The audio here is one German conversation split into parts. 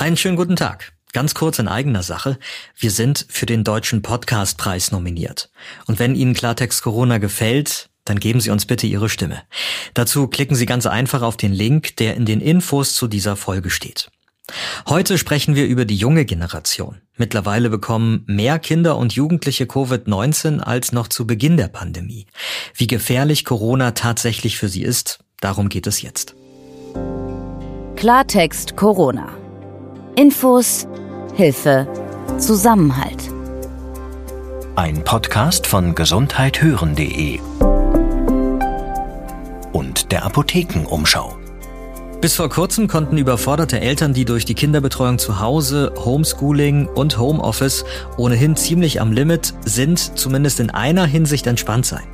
Einen schönen guten Tag. Ganz kurz in eigener Sache. Wir sind für den Deutschen Podcastpreis nominiert. Und wenn Ihnen Klartext Corona gefällt, dann geben Sie uns bitte Ihre Stimme. Dazu klicken Sie ganz einfach auf den Link, der in den Infos zu dieser Folge steht. Heute sprechen wir über die junge Generation. Mittlerweile bekommen mehr Kinder und Jugendliche Covid-19 als noch zu Beginn der Pandemie. Wie gefährlich Corona tatsächlich für sie ist, darum geht es jetzt. Klartext Corona. Infos, Hilfe, Zusammenhalt. Ein Podcast von gesundheithören.de und der Apothekenumschau. Bis vor kurzem konnten überforderte Eltern, die durch die Kinderbetreuung zu Hause, Homeschooling und Homeoffice ohnehin ziemlich am Limit sind, zumindest in einer Hinsicht entspannt sein.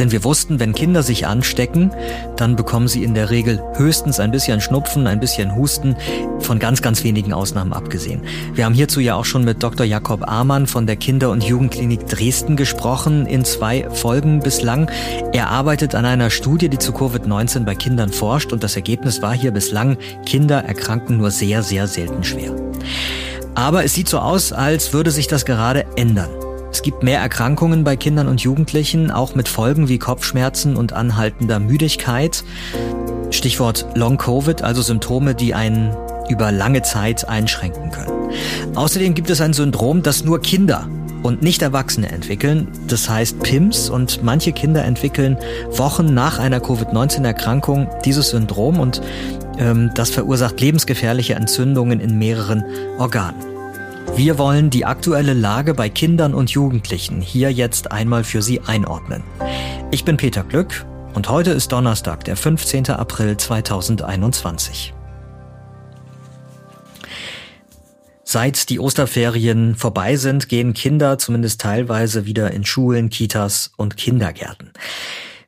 Denn wir wussten, wenn Kinder sich anstecken, dann bekommen sie in der Regel höchstens ein bisschen Schnupfen, ein bisschen Husten, von ganz, ganz wenigen Ausnahmen abgesehen. Wir haben hierzu ja auch schon mit Dr. Jakob Amann von der Kinder- und Jugendklinik Dresden gesprochen, in zwei Folgen bislang. Er arbeitet an einer Studie, die zu Covid-19 bei Kindern forscht und das Ergebnis war hier bislang, Kinder erkranken nur sehr, sehr selten schwer. Aber es sieht so aus, als würde sich das gerade ändern. Es gibt mehr Erkrankungen bei Kindern und Jugendlichen, auch mit Folgen wie Kopfschmerzen und anhaltender Müdigkeit. Stichwort Long Covid, also Symptome, die einen über lange Zeit einschränken können. Außerdem gibt es ein Syndrom, das nur Kinder und nicht Erwachsene entwickeln. Das heißt PIMS und manche Kinder entwickeln Wochen nach einer Covid-19-Erkrankung dieses Syndrom und ähm, das verursacht lebensgefährliche Entzündungen in mehreren Organen. Wir wollen die aktuelle Lage bei Kindern und Jugendlichen hier jetzt einmal für Sie einordnen. Ich bin Peter Glück und heute ist Donnerstag, der 15. April 2021. Seit die Osterferien vorbei sind, gehen Kinder zumindest teilweise wieder in Schulen, Kitas und Kindergärten.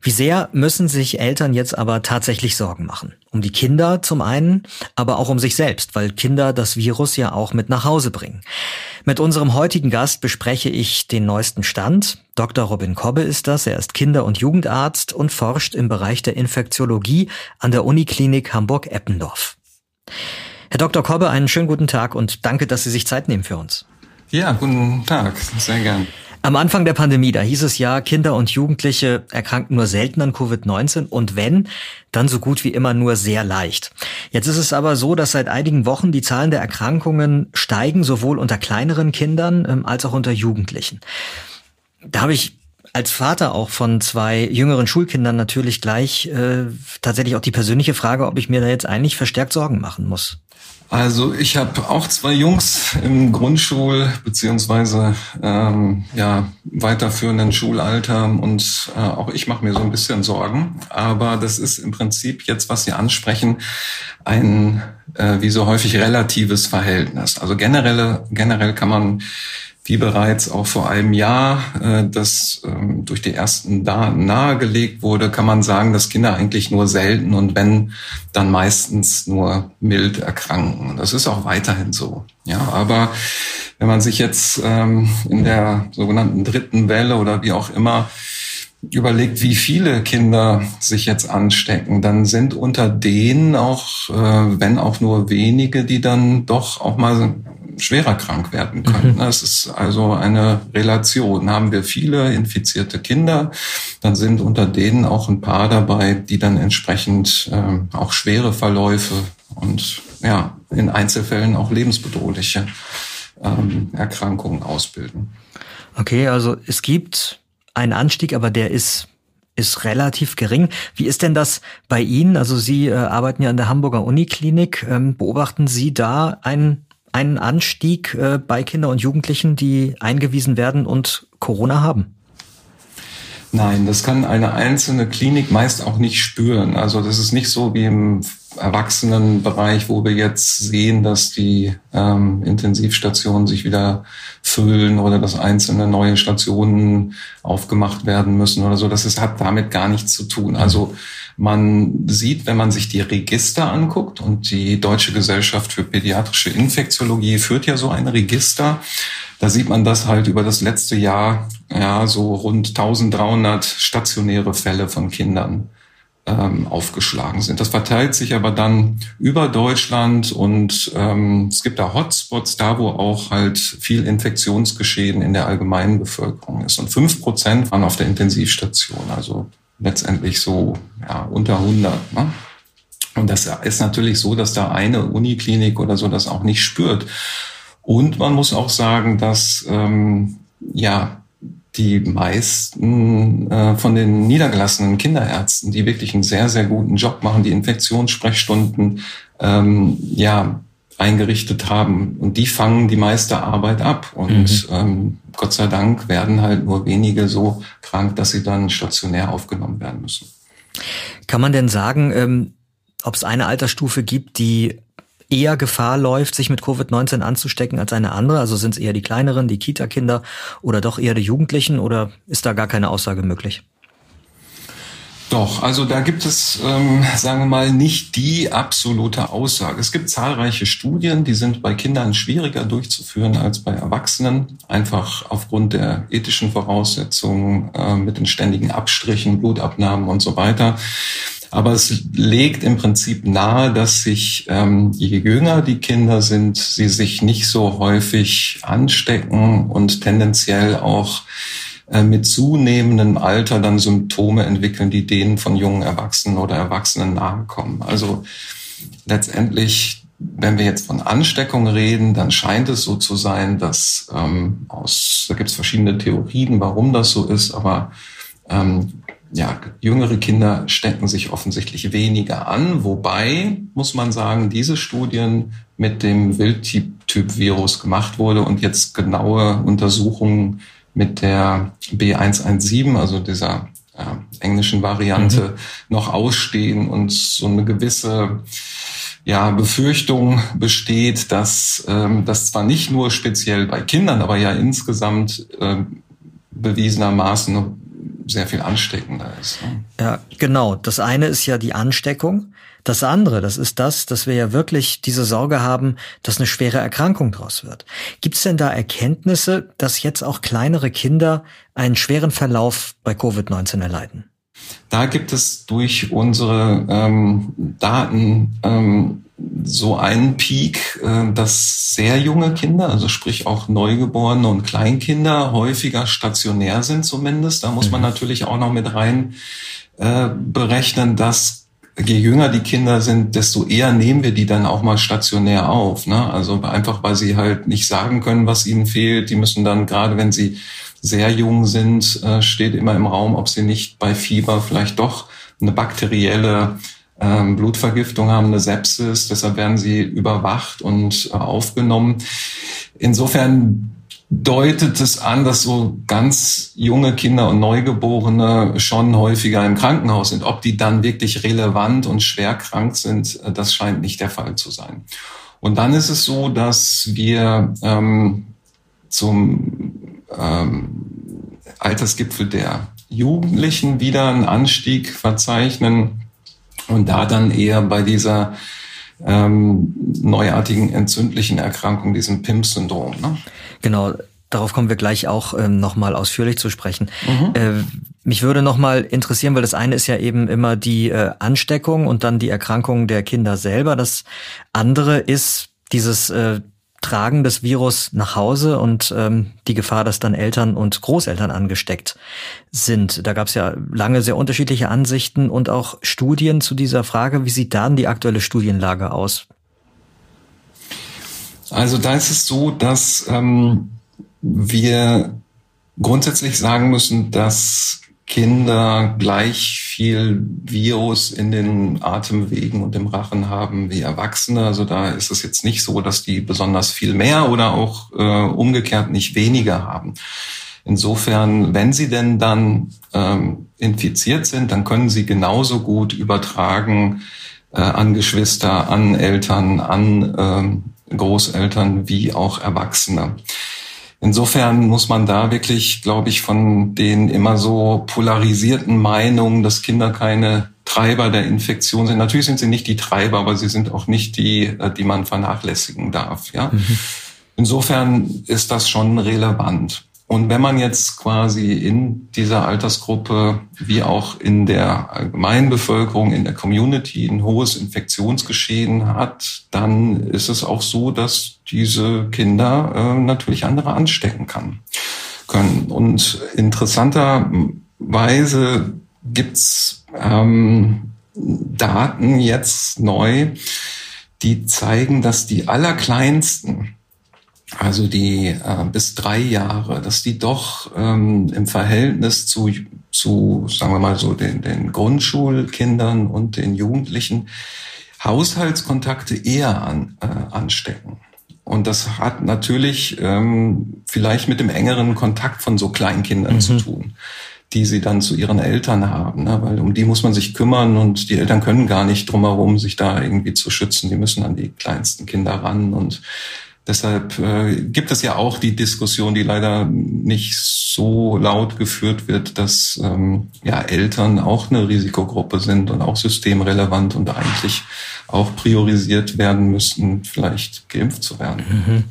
Wie sehr müssen sich Eltern jetzt aber tatsächlich Sorgen machen? Um die Kinder zum einen, aber auch um sich selbst, weil Kinder das Virus ja auch mit nach Hause bringen. Mit unserem heutigen Gast bespreche ich den neuesten Stand. Dr. Robin Kobbe ist das. Er ist Kinder- und Jugendarzt und forscht im Bereich der Infektiologie an der Uniklinik Hamburg-Eppendorf. Herr Dr. Kobbe, einen schönen guten Tag und danke, dass Sie sich Zeit nehmen für uns. Ja, guten Tag. Sehr gern. Am Anfang der Pandemie, da hieß es ja, Kinder und Jugendliche erkranken nur selten an Covid-19 und wenn, dann so gut wie immer nur sehr leicht. Jetzt ist es aber so, dass seit einigen Wochen die Zahlen der Erkrankungen steigen, sowohl unter kleineren Kindern ähm, als auch unter Jugendlichen. Da habe ich als Vater auch von zwei jüngeren Schulkindern natürlich gleich äh, tatsächlich auch die persönliche Frage, ob ich mir da jetzt eigentlich verstärkt Sorgen machen muss. Also ich habe auch zwei Jungs im Grundschul- beziehungsweise ähm, ja, weiterführenden Schulalter und äh, auch ich mache mir so ein bisschen Sorgen. Aber das ist im Prinzip jetzt, was Sie ansprechen, ein äh, wie so häufig relatives Verhältnis. Also generell, generell kann man wie bereits auch vor einem Jahr, äh, das ähm, durch die ersten Daten nahegelegt wurde, kann man sagen, dass Kinder eigentlich nur selten und wenn, dann meistens nur mild erkranken. Das ist auch weiterhin so. Ja, aber wenn man sich jetzt ähm, in der sogenannten dritten Welle oder wie auch immer überlegt, wie viele Kinder sich jetzt anstecken, dann sind unter denen auch, äh, wenn auch nur wenige, die dann doch auch mal schwerer krank werden können. Mhm. Das ist also eine Relation. Haben wir viele infizierte Kinder, dann sind unter denen auch ein paar dabei, die dann entsprechend äh, auch schwere Verläufe und ja, in Einzelfällen auch lebensbedrohliche ähm, Erkrankungen ausbilden. Okay, also es gibt einen Anstieg, aber der ist ist relativ gering. Wie ist denn das bei Ihnen? Also Sie äh, arbeiten ja in der Hamburger Uniklinik. Ähm, beobachten Sie da einen einen Anstieg äh, bei Kindern und Jugendlichen, die eingewiesen werden und Corona haben? Nein, das kann eine einzelne Klinik meist auch nicht spüren. Also das ist nicht so wie im Erwachsenenbereich, wo wir jetzt sehen, dass die ähm, Intensivstationen sich wieder füllen oder dass einzelne neue Stationen aufgemacht werden müssen oder so. Das ist, hat damit gar nichts zu tun. Also man sieht, wenn man sich die Register anguckt und die Deutsche Gesellschaft für pädiatrische Infektiologie führt ja so ein Register, da sieht man das halt über das letzte Jahr, ja, so rund 1300 stationäre Fälle von Kindern ähm, aufgeschlagen sind. Das verteilt sich aber dann über Deutschland und ähm, es gibt da Hotspots, da wo auch halt viel Infektionsgeschehen in der allgemeinen Bevölkerung ist. Und fünf Prozent waren auf der Intensivstation, also letztendlich so ja, unter 100. Ne? Und das ist natürlich so, dass da eine Uniklinik oder so das auch nicht spürt. Und man muss auch sagen, dass ähm, ja die meisten äh, von den niedergelassenen Kinderärzten, die wirklich einen sehr, sehr guten Job machen, die Infektionssprechstunden ähm, ja eingerichtet haben. Und die fangen die meiste Arbeit ab. Und mhm. ähm, Gott sei Dank werden halt nur wenige so krank, dass sie dann stationär aufgenommen werden müssen. Kann man denn sagen, ähm, ob es eine Altersstufe gibt, die eher Gefahr läuft, sich mit Covid-19 anzustecken als eine andere? Also sind es eher die kleineren, die Kita-Kinder oder doch eher die Jugendlichen oder ist da gar keine Aussage möglich? Doch, also da gibt es, ähm, sagen wir mal, nicht die absolute Aussage. Es gibt zahlreiche Studien, die sind bei Kindern schwieriger durchzuführen als bei Erwachsenen, einfach aufgrund der ethischen Voraussetzungen äh, mit den ständigen Abstrichen, Blutabnahmen und so weiter. Aber es legt im Prinzip nahe, dass sich, ähm, je jünger die Kinder sind, sie sich nicht so häufig anstecken und tendenziell auch äh, mit zunehmendem Alter dann Symptome entwickeln, die denen von jungen Erwachsenen oder Erwachsenen nahe kommen. Also letztendlich, wenn wir jetzt von Ansteckung reden, dann scheint es so zu sein, dass ähm, aus, da gibt es verschiedene Theorien, warum das so ist, aber ähm, ja, jüngere Kinder stecken sich offensichtlich weniger an, wobei, muss man sagen, diese Studien mit dem Wildtyp-Virus gemacht wurde und jetzt genaue Untersuchungen mit der B117, also dieser äh, englischen Variante, mhm. noch ausstehen und so eine gewisse ja, Befürchtung besteht, dass ähm, das zwar nicht nur speziell bei Kindern, aber ja insgesamt äh, bewiesenermaßen sehr viel ansteckender ist. Ne? Ja, genau. Das eine ist ja die Ansteckung. Das andere, das ist das, dass wir ja wirklich diese Sorge haben, dass eine schwere Erkrankung draus wird. Gibt es denn da Erkenntnisse, dass jetzt auch kleinere Kinder einen schweren Verlauf bei Covid-19 erleiden? Da gibt es durch unsere ähm, Daten ähm, so einen Peak, äh, dass sehr junge Kinder, also sprich auch Neugeborene und Kleinkinder häufiger stationär sind zumindest. Da muss man mhm. natürlich auch noch mit rein äh, berechnen, dass je jünger die Kinder sind, desto eher nehmen wir die dann auch mal stationär auf. Ne? Also einfach, weil sie halt nicht sagen können, was ihnen fehlt. Die müssen dann, gerade wenn sie sehr jung sind, äh, steht immer im Raum, ob sie nicht bei Fieber vielleicht doch eine bakterielle ähm, Blutvergiftung haben, eine Sepsis, deshalb werden sie überwacht und äh, aufgenommen. Insofern deutet es an, dass so ganz junge Kinder und Neugeborene schon häufiger im Krankenhaus sind. Ob die dann wirklich relevant und schwer krank sind, äh, das scheint nicht der Fall zu sein. Und dann ist es so, dass wir ähm, zum ähm, Altersgipfel der Jugendlichen wieder einen Anstieg verzeichnen und da dann eher bei dieser ähm, neuartigen entzündlichen Erkrankung, diesem PIMS-Syndrom. Ne? Genau, darauf kommen wir gleich auch ähm, nochmal ausführlich zu sprechen. Mhm. Äh, mich würde nochmal interessieren, weil das eine ist ja eben immer die äh, Ansteckung und dann die Erkrankung der Kinder selber. Das andere ist dieses äh, Tragen des Virus nach Hause und ähm, die Gefahr, dass dann Eltern und Großeltern angesteckt sind. Da gab es ja lange sehr unterschiedliche Ansichten und auch Studien zu dieser Frage. Wie sieht dann die aktuelle Studienlage aus? Also da ist es so, dass ähm, wir grundsätzlich sagen müssen, dass Kinder gleich viel Virus in den Atemwegen und im Rachen haben wie Erwachsene. Also da ist es jetzt nicht so, dass die besonders viel mehr oder auch äh, umgekehrt nicht weniger haben. Insofern, wenn sie denn dann ähm, infiziert sind, dann können sie genauso gut übertragen äh, an Geschwister, an Eltern, an ähm, Großeltern wie auch Erwachsene. Insofern muss man da wirklich, glaube ich, von den immer so polarisierten Meinungen, dass Kinder keine Treiber der Infektion sind. Natürlich sind sie nicht die Treiber, aber sie sind auch nicht die, äh, die man vernachlässigen darf. Ja. Mhm. Insofern ist das schon relevant. Und wenn man jetzt quasi in dieser Altersgruppe wie auch in der allgemeinen Bevölkerung, in der Community ein hohes Infektionsgeschehen hat, dann ist es auch so, dass diese Kinder äh, natürlich andere anstecken kann, können. Und interessanterweise gibt's ähm, Daten jetzt neu, die zeigen, dass die allerkleinsten also die äh, bis drei Jahre, dass die doch ähm, im Verhältnis zu, zu, sagen wir mal so, den, den Grundschulkindern und den Jugendlichen Haushaltskontakte eher an, äh, anstecken. Und das hat natürlich ähm, vielleicht mit dem engeren Kontakt von so Kleinkindern mhm. zu tun, die sie dann zu ihren Eltern haben, ne? weil um die muss man sich kümmern und die Eltern können gar nicht drumherum, sich da irgendwie zu schützen. Die müssen an die kleinsten Kinder ran und Deshalb äh, gibt es ja auch die Diskussion, die leider nicht so laut geführt wird, dass ähm, ja Eltern auch eine Risikogruppe sind und auch systemrelevant und eigentlich auch priorisiert werden müssten, vielleicht geimpft zu werden. Mhm.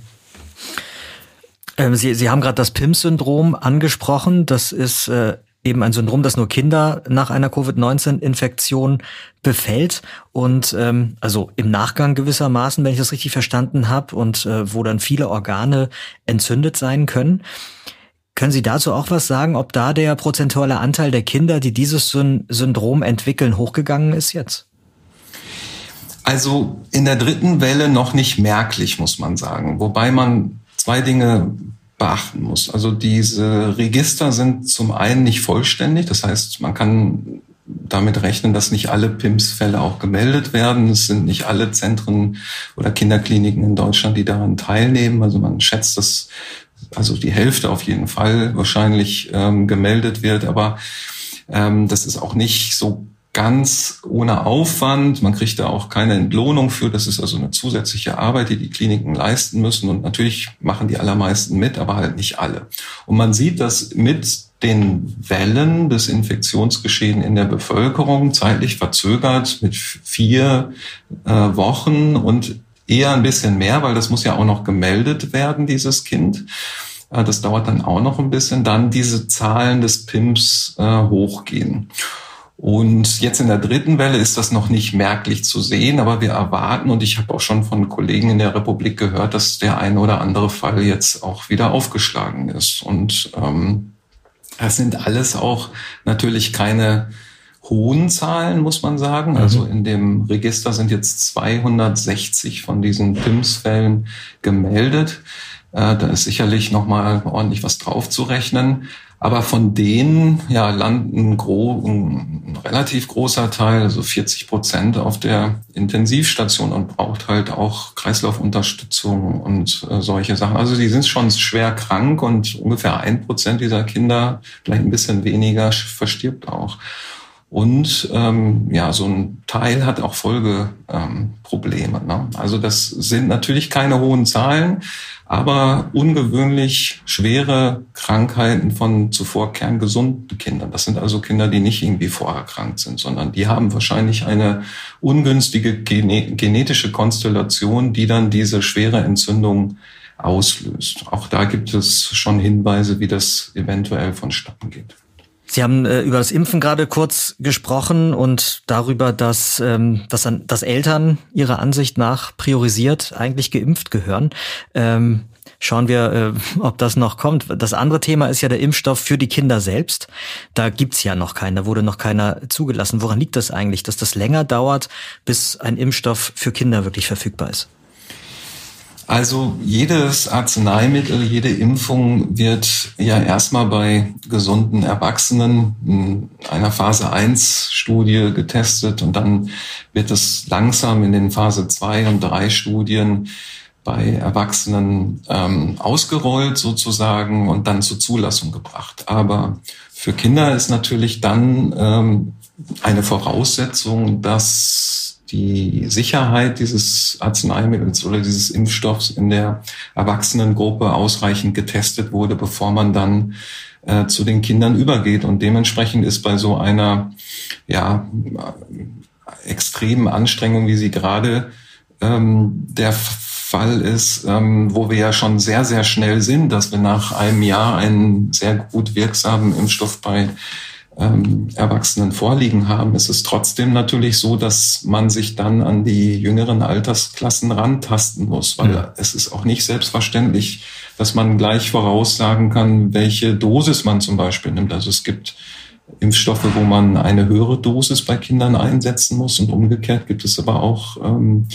Ähm, Sie, Sie haben gerade das PIMS-Syndrom angesprochen. Das ist äh, eben ein Syndrom, das nur Kinder nach einer Covid-19-Infektion befällt und ähm, also im Nachgang gewissermaßen, wenn ich das richtig verstanden habe, und äh, wo dann viele Organe entzündet sein können. Können Sie dazu auch was sagen, ob da der prozentuale Anteil der Kinder, die dieses Syndrom entwickeln, hochgegangen ist jetzt? Also in der dritten Welle noch nicht merklich, muss man sagen. Wobei man zwei Dinge beachten muss. Also diese Register sind zum einen nicht vollständig, das heißt, man kann damit rechnen, dass nicht alle PIMS-Fälle auch gemeldet werden. Es sind nicht alle Zentren oder Kinderkliniken in Deutschland, die daran teilnehmen. Also man schätzt, dass also die Hälfte auf jeden Fall wahrscheinlich ähm, gemeldet wird, aber ähm, das ist auch nicht so ganz ohne Aufwand. Man kriegt da auch keine Entlohnung für. Das ist also eine zusätzliche Arbeit, die die Kliniken leisten müssen. Und natürlich machen die allermeisten mit, aber halt nicht alle. Und man sieht, dass mit den Wellen des Infektionsgeschehen in der Bevölkerung zeitlich verzögert mit vier äh, Wochen und eher ein bisschen mehr, weil das muss ja auch noch gemeldet werden, dieses Kind. Äh, das dauert dann auch noch ein bisschen, dann diese Zahlen des PIMS äh, hochgehen. Und jetzt in der dritten Welle ist das noch nicht merklich zu sehen, aber wir erwarten, und ich habe auch schon von Kollegen in der Republik gehört, dass der eine oder andere Fall jetzt auch wieder aufgeschlagen ist. Und ähm, das sind alles auch natürlich keine hohen Zahlen, muss man sagen. Also mhm. in dem Register sind jetzt 260 von diesen PIMS-Fällen gemeldet. Äh, da ist sicherlich noch mal ordentlich was draufzurechnen. Aber von denen ja landen gro ein relativ großer Teil, also 40 Prozent, auf der Intensivstation und braucht halt auch Kreislaufunterstützung und äh, solche Sachen. Also die sind schon schwer krank und ungefähr ein Prozent dieser Kinder, vielleicht ein bisschen weniger, verstirbt auch. Und ähm, ja, so ein Teil hat auch Folgeprobleme. Ähm, ne? Also das sind natürlich keine hohen Zahlen, aber ungewöhnlich schwere Krankheiten von zuvor kerngesunden Kindern. Das sind also Kinder, die nicht irgendwie vorerkrankt sind, sondern die haben wahrscheinlich eine ungünstige genetische Konstellation, die dann diese schwere Entzündung auslöst. Auch da gibt es schon Hinweise, wie das eventuell vonstatten geht. Sie haben äh, über das Impfen gerade kurz gesprochen und darüber, dass, ähm, dass, an, dass Eltern ihrer Ansicht nach priorisiert eigentlich geimpft gehören. Ähm, schauen wir, äh, ob das noch kommt. Das andere Thema ist ja der Impfstoff für die Kinder selbst. Da gibt's ja noch keinen, da wurde noch keiner zugelassen. Woran liegt das eigentlich, dass das länger dauert, bis ein Impfstoff für Kinder wirklich verfügbar ist? Also jedes Arzneimittel, jede Impfung wird ja erstmal bei gesunden Erwachsenen in einer Phase 1 Studie getestet und dann wird es langsam in den Phase 2 und 3 Studien bei Erwachsenen ähm, ausgerollt sozusagen und dann zur Zulassung gebracht. Aber für Kinder ist natürlich dann ähm, eine Voraussetzung, dass die Sicherheit dieses Arzneimittels oder dieses Impfstoffs in der Erwachsenengruppe ausreichend getestet wurde, bevor man dann äh, zu den Kindern übergeht. Und dementsprechend ist bei so einer ja, extremen Anstrengung, wie sie gerade ähm, der Fall ist, ähm, wo wir ja schon sehr, sehr schnell sind, dass wir nach einem Jahr einen sehr gut wirksamen Impfstoff bei ähm, Erwachsenen vorliegen haben, ist es trotzdem natürlich so, dass man sich dann an die jüngeren Altersklassen rantasten muss, weil ja. es ist auch nicht selbstverständlich, dass man gleich voraussagen kann, welche Dosis man zum Beispiel nimmt. Also es gibt Impfstoffe, wo man eine höhere Dosis bei Kindern einsetzen muss und umgekehrt gibt es aber auch ähm,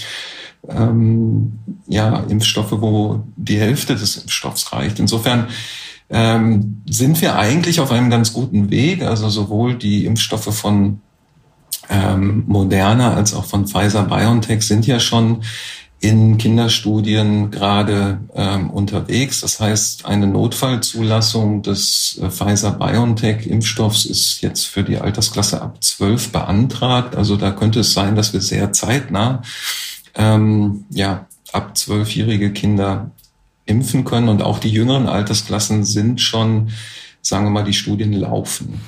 ähm, ja, Impfstoffe, wo die Hälfte des Impfstoffs reicht. Insofern ähm, sind wir eigentlich auf einem ganz guten Weg. Also sowohl die Impfstoffe von ähm, Moderna als auch von Pfizer BioNTech sind ja schon in Kinderstudien gerade ähm, unterwegs. Das heißt, eine Notfallzulassung des äh, Pfizer-BioNTech-Impfstoffs ist jetzt für die Altersklasse ab 12 beantragt. Also da könnte es sein, dass wir sehr zeitnah ähm, ja, ab zwölfjährige Kinder impfen können. Und auch die jüngeren Altersklassen sind schon, sagen wir mal, die Studien laufen.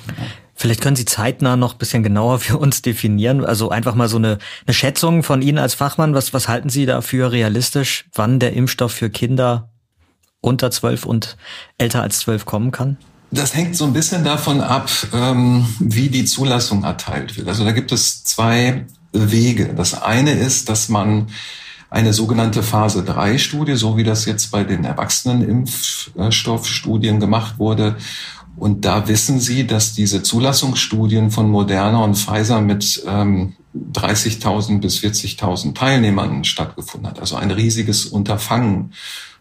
Vielleicht können Sie zeitnah noch ein bisschen genauer für uns definieren. Also einfach mal so eine, eine Schätzung von Ihnen als Fachmann. Was, was halten Sie dafür realistisch, wann der Impfstoff für Kinder unter zwölf und älter als zwölf kommen kann? Das hängt so ein bisschen davon ab, ähm, wie die Zulassung erteilt wird. Also da gibt es zwei Wege. Das eine ist, dass man eine sogenannte Phase 3 Studie, so wie das jetzt bei den Erwachsenenimpfstoffstudien gemacht wurde. Und da wissen Sie, dass diese Zulassungsstudien von Moderna und Pfizer mit ähm, 30.000 bis 40.000 Teilnehmern stattgefunden hat. Also ein riesiges Unterfangen.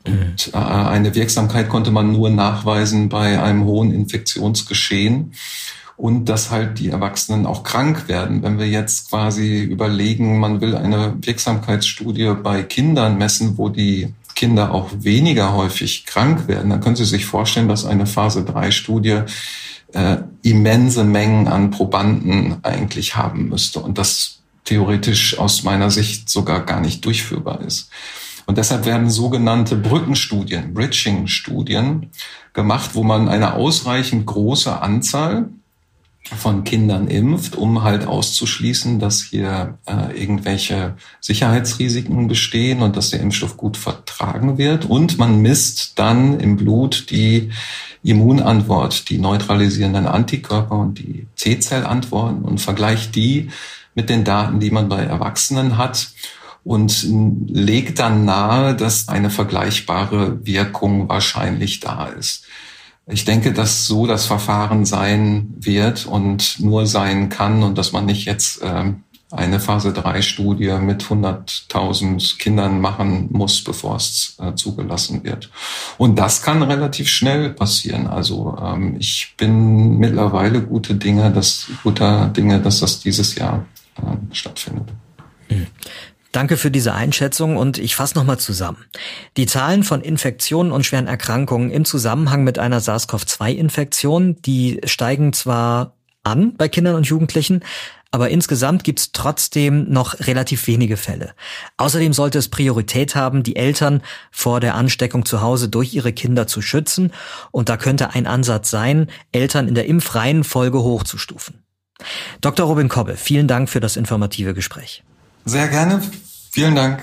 Und äh, eine Wirksamkeit konnte man nur nachweisen bei einem hohen Infektionsgeschehen und dass halt die Erwachsenen auch krank werden. Wenn wir jetzt quasi überlegen, man will eine Wirksamkeitsstudie bei Kindern messen, wo die Kinder auch weniger häufig krank werden, dann können Sie sich vorstellen, dass eine Phase 3 Studie äh, immense Mengen an Probanden eigentlich haben müsste und das theoretisch aus meiner Sicht sogar gar nicht durchführbar ist. Und deshalb werden sogenannte Brückenstudien, Bridging-Studien gemacht, wo man eine ausreichend große Anzahl von Kindern impft, um halt auszuschließen, dass hier äh, irgendwelche Sicherheitsrisiken bestehen und dass der Impfstoff gut vertragen wird. Und man misst dann im Blut die Immunantwort, die neutralisierenden Antikörper und die T-Zellantworten und vergleicht die mit den Daten, die man bei Erwachsenen hat und legt dann nahe, dass eine vergleichbare Wirkung wahrscheinlich da ist. Ich denke, dass so das Verfahren sein wird und nur sein kann und dass man nicht jetzt ähm, eine Phase 3 Studie mit 100.000 Kindern machen muss, bevor es äh, zugelassen wird. Und das kann relativ schnell passieren. Also ähm, ich bin mittlerweile gute Dinge, dass guter Dinge, dass das dieses Jahr äh, stattfindet. Danke für diese Einschätzung und ich fasse nochmal zusammen. Die Zahlen von Infektionen und schweren Erkrankungen im Zusammenhang mit einer SARS-CoV-2-Infektion, die steigen zwar an bei Kindern und Jugendlichen, aber insgesamt gibt's trotzdem noch relativ wenige Fälle. Außerdem sollte es Priorität haben, die Eltern vor der Ansteckung zu Hause durch ihre Kinder zu schützen, und da könnte ein Ansatz sein, Eltern in der impfreien Folge hochzustufen. Dr. Robin Kobbe, vielen Dank für das informative Gespräch. Sehr gerne. Vielen Dank.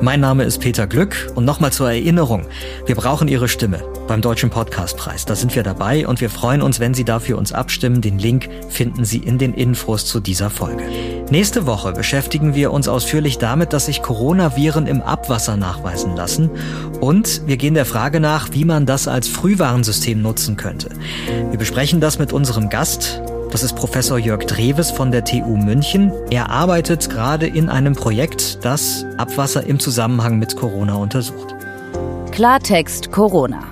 Mein Name ist Peter Glück und nochmal zur Erinnerung, wir brauchen Ihre Stimme beim Deutschen Podcastpreis. Da sind wir dabei und wir freuen uns, wenn Sie dafür uns abstimmen. Den Link finden Sie in den Infos zu dieser Folge. Nächste Woche beschäftigen wir uns ausführlich damit, dass sich Coronaviren im Abwasser nachweisen lassen und wir gehen der Frage nach, wie man das als Frühwarnsystem nutzen könnte. Wir besprechen das mit unserem Gast, das ist Professor Jörg Dreves von der TU München. Er arbeitet gerade in einem Projekt, das Abwasser im Zusammenhang mit Corona untersucht. Klartext Corona.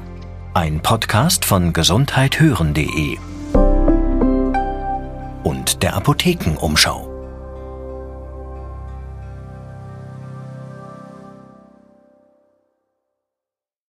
Ein Podcast von gesundheithören.de und der Apothekenumschau.